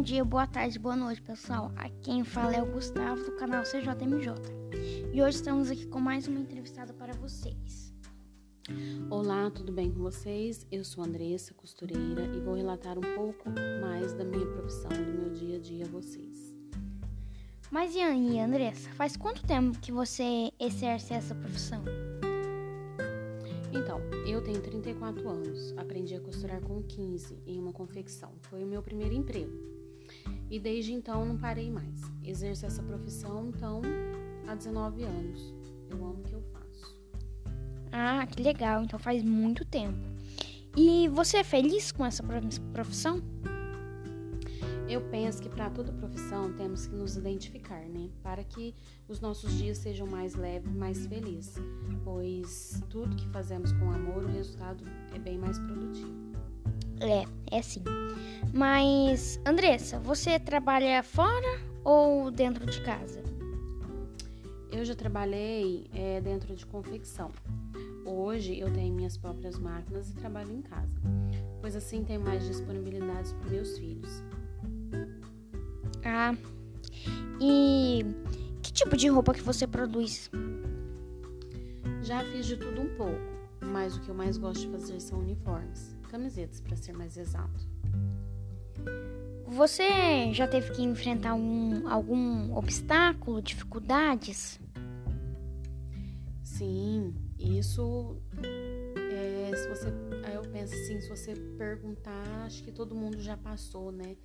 dia, boa tarde, boa noite, pessoal. Aqui quem fala é o Gustavo do canal CJMJ. E hoje estamos aqui com mais uma entrevistada para vocês. Olá, tudo bem com vocês? Eu sou Andressa, costureira, e vou relatar um pouco mais da minha profissão, do meu dia a dia a vocês. Mas e aí, Andressa, faz quanto tempo que você exerce essa profissão? Então, eu tenho 34 anos, aprendi a costurar com 15 em uma confecção. Foi o meu primeiro emprego. E desde então não parei mais. Exerço essa profissão, então, há 19 anos. Eu amo o que eu faço. Ah, que legal, então faz muito tempo. E você é feliz com essa profissão? Eu penso que para toda profissão temos que nos identificar, né? Para que os nossos dias sejam mais leves, mais felizes, pois tudo que fazemos com amor, o resultado é bem mais produtivo. É, é sim. Mas, Andressa, você trabalha fora ou dentro de casa? Eu já trabalhei é, dentro de confecção. Hoje eu tenho minhas próprias máquinas e trabalho em casa, pois assim tenho mais disponibilidades para meus filhos. Ah, e que tipo de roupa que você produz? Já fiz de tudo um pouco, mas o que eu mais gosto de fazer são uniformes, camisetas para ser mais exato. Você já teve que enfrentar um, algum obstáculo, dificuldades? Sim, isso é, se você, aí eu penso assim, se você perguntar, acho que todo mundo já passou, né?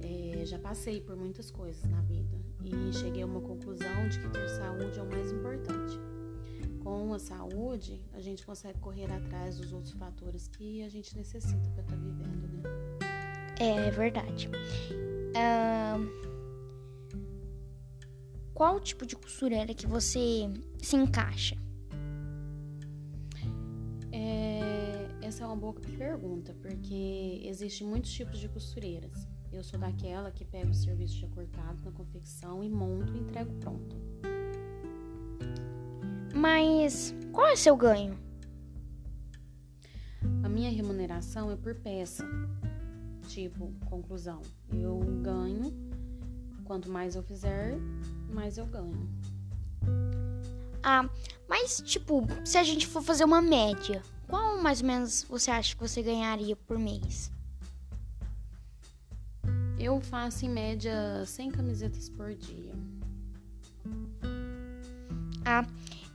É, já passei por muitas coisas na vida e cheguei a uma conclusão de que ter saúde é o mais importante. Com a saúde, a gente consegue correr atrás dos outros fatores que a gente necessita para estar tá vivendo, né? É, é verdade. Uh, qual tipo de costureira que você se encaixa? É, essa é uma boa pergunta, porque existem muitos tipos de costureiras. Eu sou daquela que pega o serviço já cortado na confecção e monto e entrego pronto. Mas qual é seu ganho? A minha remuneração é por peça. Tipo, conclusão, eu ganho, quanto mais eu fizer, mais eu ganho. Ah, mas tipo, se a gente for fazer uma média, qual mais ou menos você acha que você ganharia por mês? Eu faço em média 100 camisetas por dia. Ah,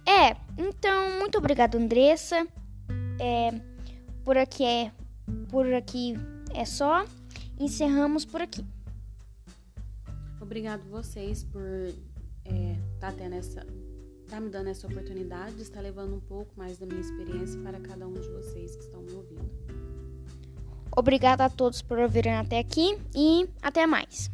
é. Então, muito obrigada, Andressa. É, por aqui é, por aqui é só. Encerramos por aqui. Obrigado vocês por é, tá tendo essa, tá me dando essa oportunidade de estar levando um pouco mais da minha experiência para cada um de vocês que estão me ouvindo. Obrigada a todos por ouvirem até aqui e até mais.